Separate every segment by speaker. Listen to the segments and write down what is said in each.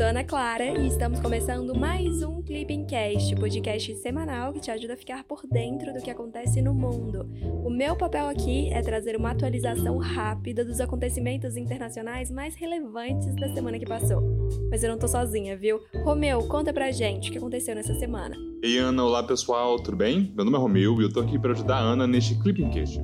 Speaker 1: Sou Ana Clara e estamos começando mais um Clipping Cast, podcast semanal que te ajuda a ficar por dentro do que acontece no mundo. O meu papel aqui é trazer uma atualização rápida dos acontecimentos internacionais mais relevantes da semana que passou. Mas eu não tô sozinha, viu? Romeu, conta pra gente o que aconteceu nessa semana.
Speaker 2: Ei Ana, olá pessoal, tudo bem? Meu nome é Romeu e eu tô aqui para ajudar a Ana neste Clipping Cast.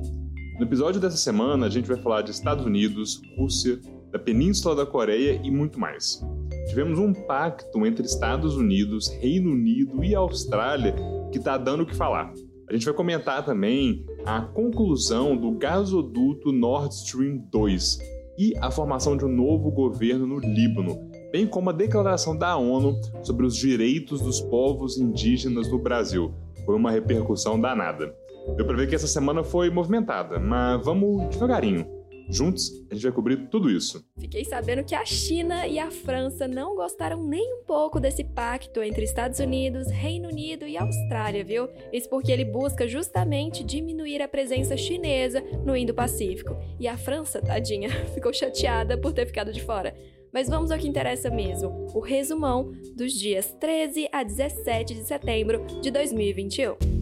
Speaker 2: No episódio dessa semana a gente vai falar de Estados Unidos, Rússia, da Península da Coreia e muito mais tivemos um pacto entre Estados Unidos, Reino Unido e Austrália que está dando o que falar. A gente vai comentar também a conclusão do gasoduto Nord Stream 2 e a formação de um novo governo no Líbano, bem como a declaração da ONU sobre os direitos dos povos indígenas no Brasil. Foi uma repercussão danada. Deu para ver que essa semana foi movimentada, mas vamos devagarinho. Juntos, a gente vai cobrir tudo isso.
Speaker 1: Fiquei sabendo que a China e a França não gostaram nem um pouco desse pacto entre Estados Unidos, Reino Unido e Austrália, viu? Isso porque ele busca justamente diminuir a presença chinesa no Indo-Pacífico. E a França, tadinha, ficou chateada por ter ficado de fora. Mas vamos ao que interessa mesmo: o resumão dos dias 13 a 17 de setembro de 2021.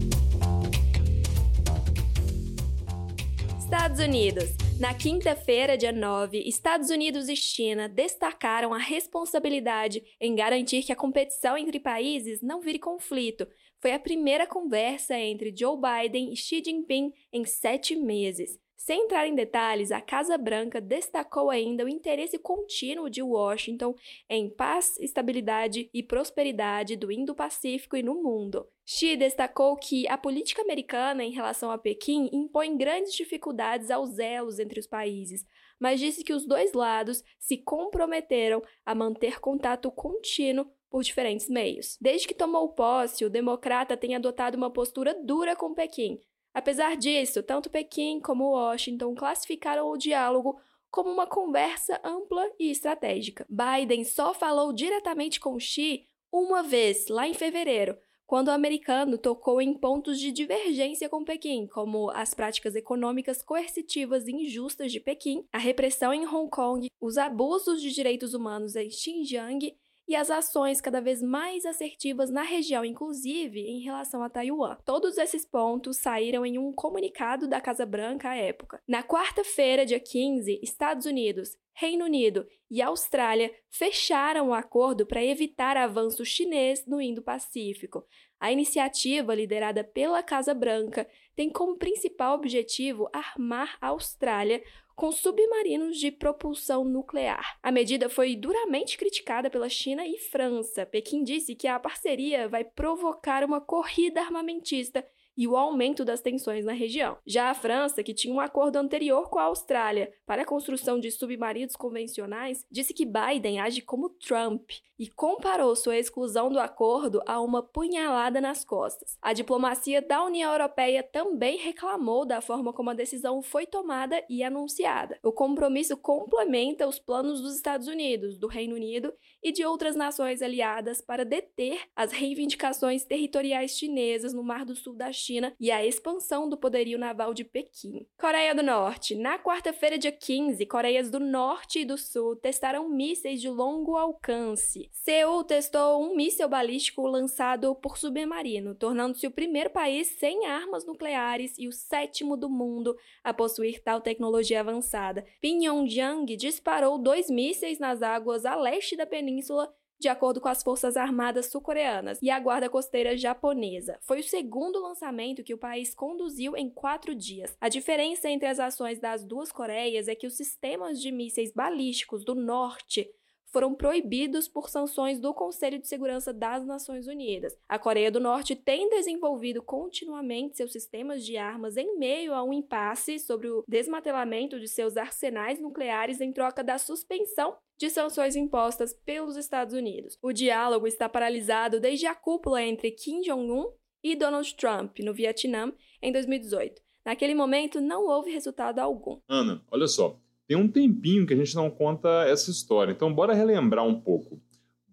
Speaker 1: Estados Unidos. Na quinta-feira, dia 9, Estados Unidos e China destacaram a responsabilidade em garantir que a competição entre países não vire conflito. Foi a primeira conversa entre Joe Biden e Xi Jinping em sete meses. Sem entrar em detalhes, a Casa Branca destacou ainda o interesse contínuo de Washington em paz, estabilidade e prosperidade do Indo-Pacífico e no mundo. Xi destacou que a política americana em relação a Pequim impõe grandes dificuldades aos elos entre os países, mas disse que os dois lados se comprometeram a manter contato contínuo por diferentes meios. Desde que tomou posse, o democrata tem adotado uma postura dura com Pequim, Apesar disso, tanto Pequim como Washington classificaram o diálogo como uma conversa ampla e estratégica. Biden só falou diretamente com Xi uma vez, lá em fevereiro, quando o americano tocou em pontos de divergência com Pequim, como as práticas econômicas coercitivas e injustas de Pequim, a repressão em Hong Kong, os abusos de direitos humanos em Xinjiang e as ações cada vez mais assertivas na região, inclusive em relação a Taiwan. Todos esses pontos saíram em um comunicado da Casa Branca à época. Na quarta-feira, dia 15, Estados Unidos, Reino Unido e Austrália fecharam o um acordo para evitar avanço chinês no Indo-Pacífico. A iniciativa, liderada pela Casa Branca, tem como principal objetivo armar a Austrália com submarinos de propulsão nuclear. A medida foi duramente criticada pela China e França. Pequim disse que a parceria vai provocar uma corrida armamentista e o aumento das tensões na região. Já a França, que tinha um acordo anterior com a Austrália para a construção de submarinos convencionais, disse que Biden age como Trump e comparou sua exclusão do acordo a uma punhalada nas costas. A diplomacia da União Europeia também reclamou da forma como a decisão foi tomada e anunciada. O compromisso complementa os planos dos Estados Unidos, do Reino Unido e de outras nações aliadas para deter as reivindicações territoriais chinesas no Mar do Sul da China e a expansão do poderio naval de Pequim. Coreia do Norte. Na quarta-feira, dia 15, Coreias do Norte e do Sul testaram mísseis de longo alcance Seul testou um míssil balístico lançado por submarino, tornando-se o primeiro país sem armas nucleares e o sétimo do mundo a possuir tal tecnologia avançada. Pyongyang disparou dois mísseis nas águas a leste da península de acordo com as Forças Armadas sul-coreanas e a Guarda Costeira japonesa. Foi o segundo lançamento que o país conduziu em quatro dias. A diferença entre as ações das duas Coreias é que os sistemas de mísseis balísticos do norte foram proibidos por sanções do Conselho de Segurança das Nações Unidas. A Coreia do Norte tem desenvolvido continuamente seus sistemas de armas em meio a um impasse sobre o desmantelamento de seus arsenais nucleares em troca da suspensão de sanções impostas pelos Estados Unidos. O diálogo está paralisado desde a cúpula entre Kim Jong-un e Donald Trump no Vietnã em 2018. Naquele momento, não houve resultado algum.
Speaker 2: Ana, olha só. Tem um tempinho que a gente não conta essa história, então bora relembrar um pouco.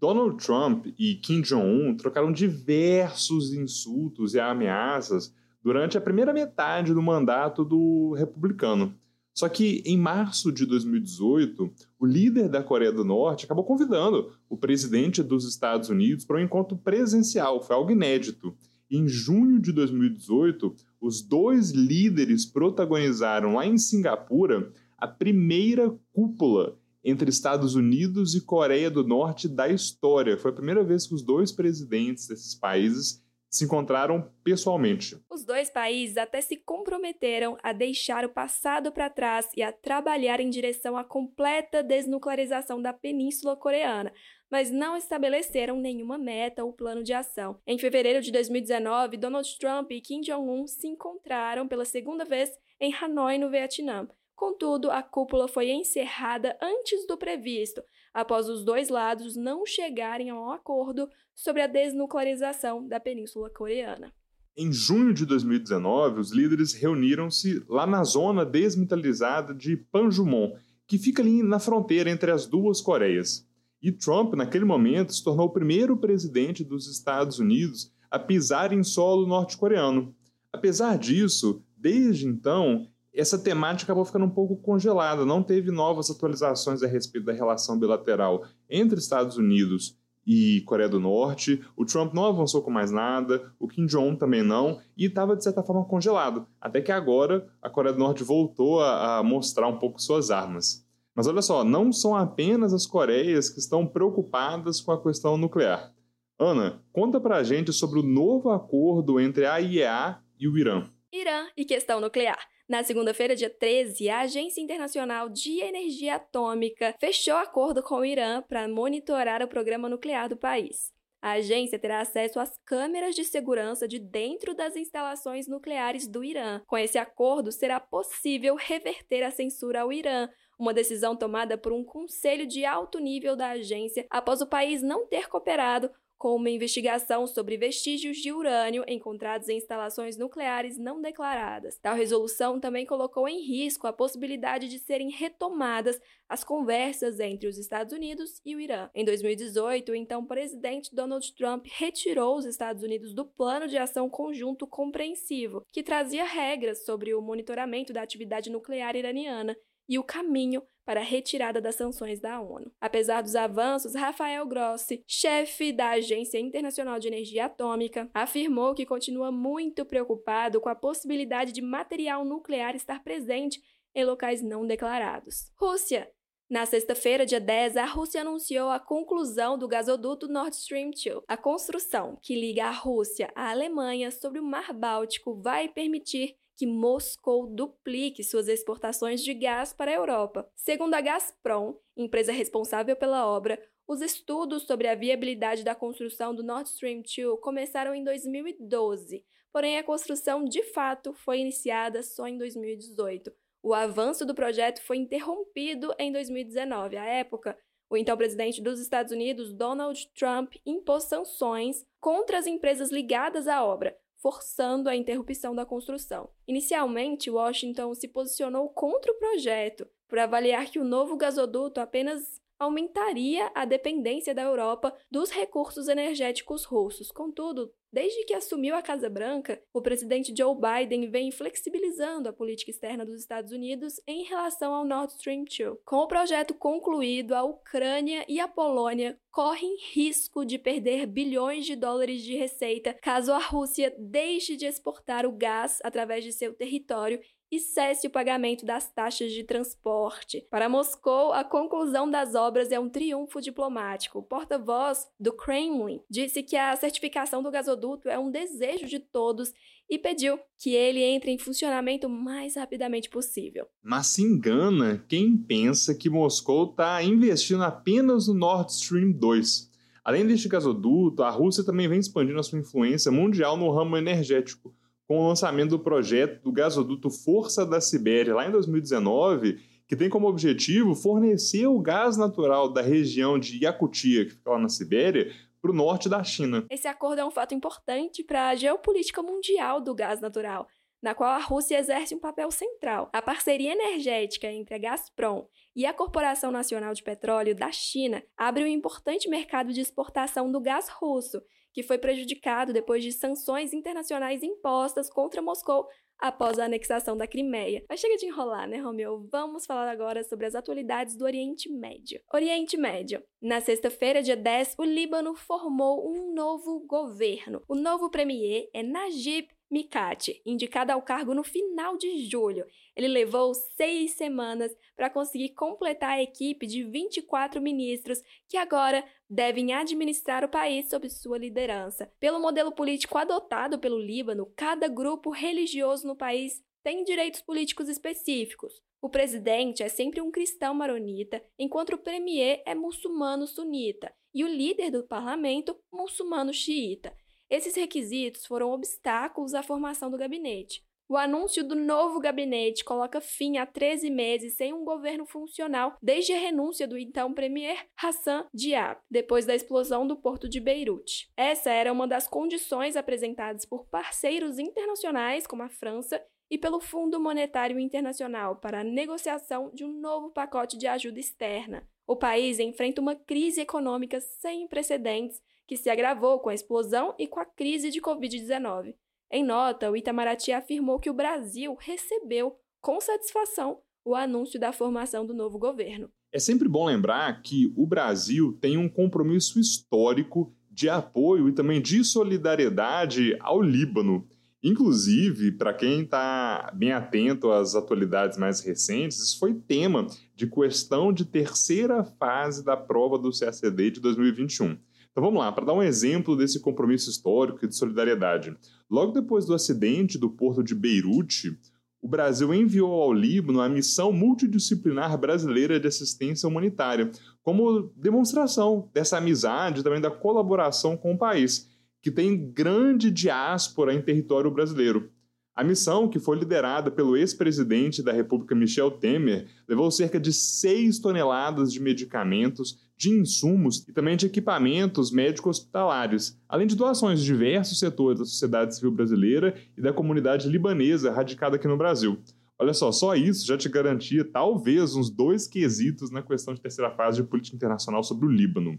Speaker 2: Donald Trump e Kim Jong-un trocaram diversos insultos e ameaças durante a primeira metade do mandato do republicano. Só que em março de 2018, o líder da Coreia do Norte acabou convidando o presidente dos Estados Unidos para um encontro presencial, foi algo inédito. Em junho de 2018, os dois líderes protagonizaram lá em Singapura a primeira cúpula entre Estados Unidos e Coreia do Norte da história. Foi a primeira vez que os dois presidentes desses países se encontraram pessoalmente.
Speaker 1: Os dois países até se comprometeram a deixar o passado para trás e a trabalhar em direção à completa desnuclearização da Península Coreana, mas não estabeleceram nenhuma meta ou plano de ação. Em fevereiro de 2019, Donald Trump e Kim Jong-un se encontraram pela segunda vez em Hanoi, no Vietnã. Contudo, a cúpula foi encerrada antes do previsto, após os dois lados não chegarem a um acordo sobre a desnuclearização da Península Coreana.
Speaker 2: Em junho de 2019, os líderes reuniram-se lá na zona desmilitarizada de Panjumon, que fica ali na fronteira entre as duas Coreias. E Trump, naquele momento, se tornou o primeiro presidente dos Estados Unidos a pisar em solo norte-coreano. Apesar disso, desde então, essa temática acabou ficando um pouco congelada, não teve novas atualizações a respeito da relação bilateral entre Estados Unidos e Coreia do Norte. O Trump não avançou com mais nada, o Kim Jong-un também não, e estava de certa forma congelado. Até que agora a Coreia do Norte voltou a, a mostrar um pouco suas armas. Mas olha só, não são apenas as Coreias que estão preocupadas com a questão nuclear. Ana, conta pra gente sobre o novo acordo entre a IEA e o Irã.
Speaker 1: Irã e questão nuclear. Na segunda-feira, dia 13, a Agência Internacional de Energia Atômica fechou acordo com o Irã para monitorar o programa nuclear do país. A agência terá acesso às câmeras de segurança de dentro das instalações nucleares do Irã. Com esse acordo, será possível reverter a censura ao Irã, uma decisão tomada por um conselho de alto nível da agência após o país não ter cooperado com uma investigação sobre vestígios de urânio encontrados em instalações nucleares não declaradas. Tal resolução também colocou em risco a possibilidade de serem retomadas as conversas entre os Estados Unidos e o Irã. Em 2018, o então presidente Donald Trump retirou os Estados Unidos do Plano de Ação Conjunto Compreensivo, que trazia regras sobre o monitoramento da atividade nuclear iraniana e o caminho para a retirada das sanções da ONU. Apesar dos avanços, Rafael Grossi, chefe da Agência Internacional de Energia Atômica, afirmou que continua muito preocupado com a possibilidade de material nuclear estar presente em locais não declarados. Rússia. Na sexta-feira, dia 10, a Rússia anunciou a conclusão do gasoduto Nord Stream 2. A construção, que liga a Rússia à Alemanha sobre o Mar Báltico, vai permitir que Moscou duplique suas exportações de gás para a Europa. Segundo a Gazprom, empresa responsável pela obra, os estudos sobre a viabilidade da construção do Nord Stream 2 começaram em 2012, porém a construção de fato foi iniciada só em 2018. O avanço do projeto foi interrompido em 2019. À época, o então presidente dos Estados Unidos, Donald Trump, impôs sanções contra as empresas ligadas à obra, forçando a interrupção da construção. Inicialmente, Washington se posicionou contra o projeto, por avaliar que o novo gasoduto apenas aumentaria a dependência da Europa dos recursos energéticos russos. Contudo, desde que assumiu a Casa Branca, o presidente Joe Biden vem flexibilizando a política externa dos Estados Unidos em relação ao Nord Stream 2. Com o projeto concluído, a Ucrânia e a Polônia correm risco de perder bilhões de dólares de receita caso a Rússia deixe de exportar o gás através de seu território e cesse o pagamento das taxas de transporte. Para Moscou, a conclusão das obras é um triunfo diplomático. O porta-voz do Kremlin disse que a certificação do gasoduto é um desejo de todos e pediu que ele entre em funcionamento o mais rapidamente possível.
Speaker 2: Mas se engana quem pensa que Moscou está investindo apenas no Nord Stream 2. Além deste gasoduto, a Rússia também vem expandindo a sua influência mundial no ramo energético com o lançamento do projeto do gasoduto Força da Sibéria, lá em 2019, que tem como objetivo fornecer o gás natural da região de Yakutia, que fica lá na Sibéria, para o norte da China.
Speaker 1: Esse acordo é um fato importante para a geopolítica mundial do gás natural. na qual a Rússia exerce um papel central. A parceria energética entre a Gazprom e a Corporação Nacional de Petróleo da China abre um importante mercado de exportação do gás russo, que foi prejudicado depois de sanções internacionais impostas contra Moscou após a anexação da Crimeia. Mas chega de enrolar, né, Romeu? Vamos falar agora sobre as atualidades do Oriente Médio. Oriente Médio. Na sexta-feira, dia 10, o Líbano formou um novo governo. O novo premier é Najib Mikati, indicado ao cargo no final de julho. Ele levou seis semanas para conseguir completar a equipe de 24 ministros que agora devem administrar o país sob sua liderança. Pelo modelo político adotado pelo Líbano, cada grupo religioso no país tem direitos políticos específicos. O presidente é sempre um cristão maronita, enquanto o premier é muçulmano sunita e o líder do parlamento muçulmano xiita. Esses requisitos foram obstáculos à formação do gabinete. O anúncio do novo gabinete coloca fim a 13 meses sem um governo funcional desde a renúncia do então premier Hassan Diab, depois da explosão do porto de Beirute. Essa era uma das condições apresentadas por parceiros internacionais como a França e pelo Fundo Monetário Internacional para a negociação de um novo pacote de ajuda externa. O país enfrenta uma crise econômica sem precedentes que se agravou com a explosão e com a crise de Covid-19. Em nota, o Itamaraty afirmou que o Brasil recebeu, com satisfação, o anúncio da formação do novo governo.
Speaker 2: É sempre bom lembrar que o Brasil tem um compromisso histórico de apoio e também de solidariedade ao Líbano. Inclusive, para quem está bem atento às atualidades mais recentes, isso foi tema de questão de terceira fase da prova do CACD de 2021. Então vamos lá, para dar um exemplo desse compromisso histórico e de solidariedade. Logo depois do acidente do porto de Beirute, o Brasil enviou ao Líbano a missão multidisciplinar brasileira de assistência humanitária, como demonstração dessa amizade e também da colaboração com o país, que tem grande diáspora em território brasileiro. A missão, que foi liderada pelo ex-presidente da República Michel Temer, levou cerca de 6 toneladas de medicamentos, de insumos e também de equipamentos médico-hospitalares, além de doações de diversos setores da sociedade civil brasileira e da comunidade libanesa radicada aqui no Brasil. Olha só, só isso já te garantia talvez uns dois quesitos na questão de terceira fase de política internacional sobre o Líbano.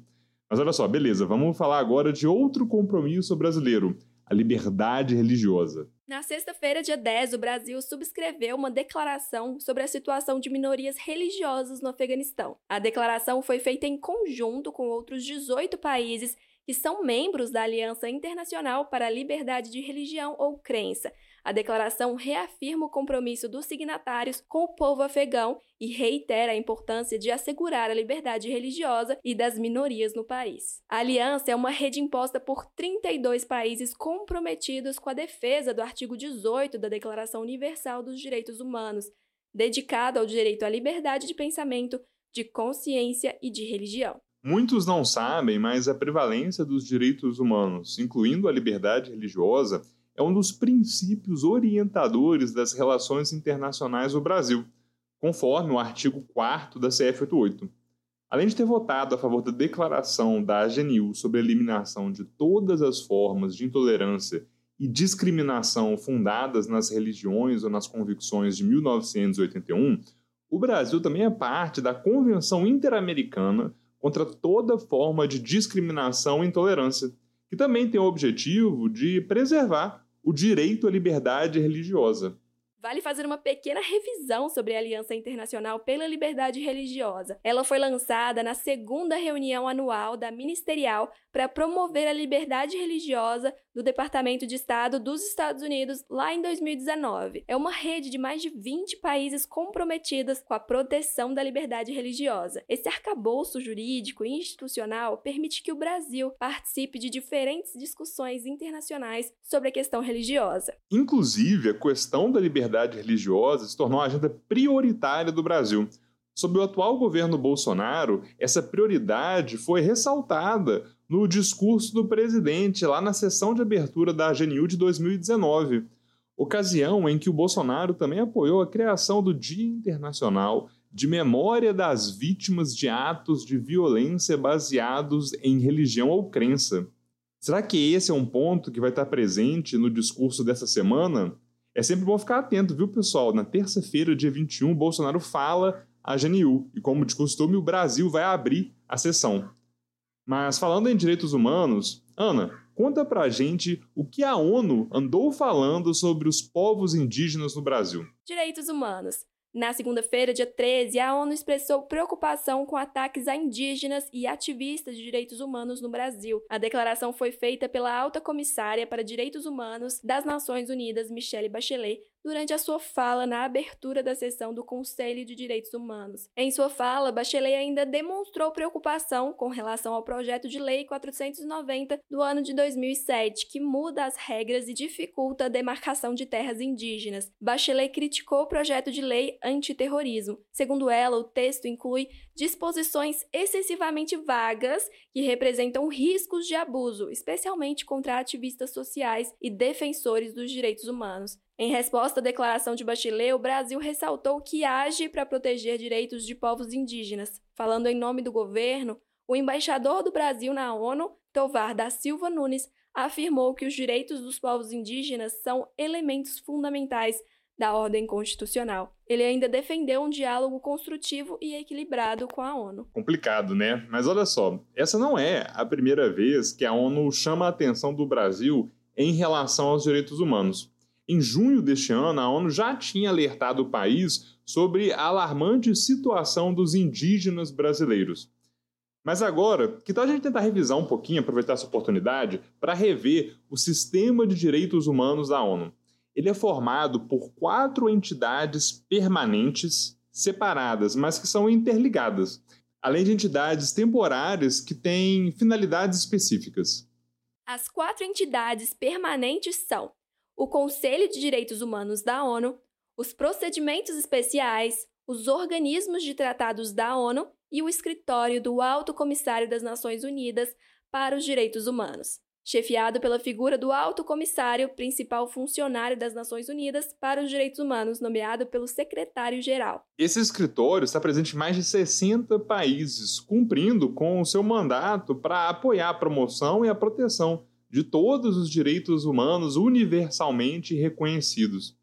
Speaker 2: Mas olha só, beleza, vamos falar agora de outro compromisso brasileiro, a liberdade religiosa.
Speaker 1: Na sexta-feira, dia 10, o Brasil subscreveu uma declaração sobre a situação de minorias religiosas no Afeganistão. A declaração foi feita em conjunto com outros 18 países que são membros da Aliança Internacional para a Liberdade de Religião ou Crença, a declaração reafirma o compromisso dos signatários com o povo afegão e reitera a importância de assegurar a liberdade religiosa e das minorias no país. A aliança é uma rede imposta por 32 países comprometidos com a defesa do artigo 18 da Declaração Universal dos Direitos Humanos, dedicado ao direito à liberdade de pensamento, de consciência e de religião.
Speaker 2: Muitos não sabem, mas a prevalência dos direitos humanos, incluindo a liberdade religiosa, é um dos princípios orientadores das relações internacionais do Brasil, conforme o artigo 4 da CF88. Além de ter votado a favor da declaração da AGNU sobre a eliminação de todas as formas de intolerância e discriminação fundadas nas religiões ou nas convicções de 1981, o Brasil também é parte da Convenção Interamericana contra toda forma de discriminação e intolerância, que também tem o objetivo de preservar o direito à liberdade religiosa.
Speaker 1: Vale fazer uma pequena revisão sobre a Aliança Internacional pela Liberdade Religiosa. Ela foi lançada na segunda reunião anual da Ministerial para promover a liberdade religiosa do Departamento de Estado dos Estados Unidos lá em 2019. É uma rede de mais de 20 países comprometidos com a proteção da liberdade religiosa. Esse arcabouço jurídico e institucional permite que o Brasil participe de diferentes discussões internacionais sobre a questão religiosa.
Speaker 2: Inclusive, a questão da liberdade religiosa se tornou a agenda prioritária do Brasil. Sob o atual governo Bolsonaro, essa prioridade foi ressaltada no discurso do presidente lá na sessão de abertura da AGNU de 2019, ocasião em que o Bolsonaro também apoiou a criação do Dia Internacional de Memória das Vítimas de Atos de Violência Baseados em Religião ou Crença. Será que esse é um ponto que vai estar presente no discurso dessa semana? É sempre bom ficar atento, viu, pessoal? Na terça-feira, dia 21, Bolsonaro fala a GNU e, como de costume, o Brasil vai abrir a sessão. Mas falando em direitos humanos, Ana, conta pra gente o que a ONU andou falando sobre os povos indígenas no Brasil.
Speaker 1: Direitos humanos. Na segunda-feira, dia 13, a ONU expressou preocupação com ataques a indígenas e ativistas de direitos humanos no Brasil. A declaração foi feita pela alta comissária para direitos humanos das Nações Unidas, Michelle Bachelet, durante a sua fala na abertura da sessão do Conselho de Direitos Humanos. Em sua fala, Bachelet ainda demonstrou preocupação com relação ao projeto de lei 490 do ano de 2007, que muda as regras e dificulta a demarcação de terras indígenas. Bachelet criticou o projeto de lei antiterrorismo. Segundo ela, o texto inclui disposições excessivamente vagas que representam riscos de abuso, especialmente contra ativistas sociais e defensores dos direitos humanos. Em resposta à declaração de Bachelet, o Brasil ressaltou que age para proteger direitos de povos indígenas. Falando em nome do governo, o embaixador do Brasil na ONU, Tovar da Silva Nunes, afirmou que os direitos dos povos indígenas são elementos fundamentais da ordem constitucional. Ele ainda defendeu um diálogo construtivo e equilibrado com a ONU.
Speaker 2: Complicado, né? Mas olha só, essa não é a primeira vez que a ONU chama a atenção do Brasil em relação aos direitos humanos. Em junho deste ano, a ONU já tinha alertado o país sobre a alarmante situação dos indígenas brasileiros. Mas agora, que tal a gente tentar revisar um pouquinho, aproveitar essa oportunidade, para rever o sistema de direitos humanos da ONU? Ele é formado por quatro entidades permanentes separadas, mas que são interligadas, além de entidades temporárias que têm finalidades específicas.
Speaker 1: As quatro entidades permanentes são o Conselho de Direitos Humanos da ONU, os procedimentos especiais, os organismos de tratados da ONU e o escritório do Alto Comissário das Nações Unidas para os Direitos Humanos, chefiado pela figura do Alto Comissário, principal funcionário das Nações Unidas para os Direitos Humanos, nomeado pelo secretário-geral.
Speaker 2: Esse escritório está presente em mais de 60 países, cumprindo com o seu mandato para apoiar a promoção e a proteção de todos os direitos humanos universalmente reconhecidos.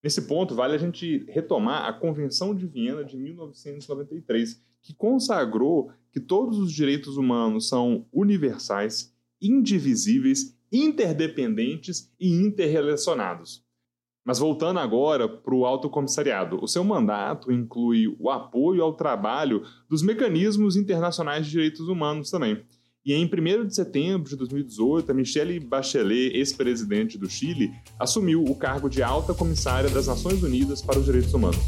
Speaker 2: Nesse ponto, vale a gente retomar a Convenção de Viena de 1993, que consagrou que todos os direitos humanos são universais, indivisíveis, interdependentes e interrelacionados. Mas voltando agora para o Alto Comissariado, o seu mandato inclui o apoio ao trabalho dos mecanismos internacionais de direitos humanos também. E em 1 de setembro de 2018, a Michelle Bachelet, ex-presidente do Chile, assumiu o cargo de alta comissária das Nações Unidas para os Direitos Humanos.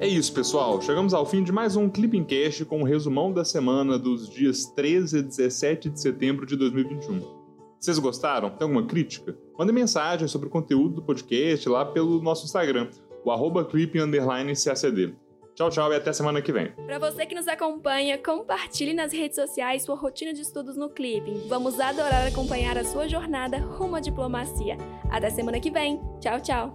Speaker 2: É isso, pessoal. Chegamos ao fim de mais um Clipping Cast com um resumão da semana dos dias 13 a 17 de setembro de 2021. Vocês gostaram? Tem alguma crítica? Mande mensagem sobre o conteúdo do podcast lá pelo nosso Instagram, o arroba. Tchau, tchau e até semana que vem.
Speaker 1: Para você que nos acompanha, compartilhe nas redes sociais sua rotina de estudos no Clipping. Vamos adorar acompanhar a sua jornada rumo à diplomacia. Até semana que vem. Tchau, tchau.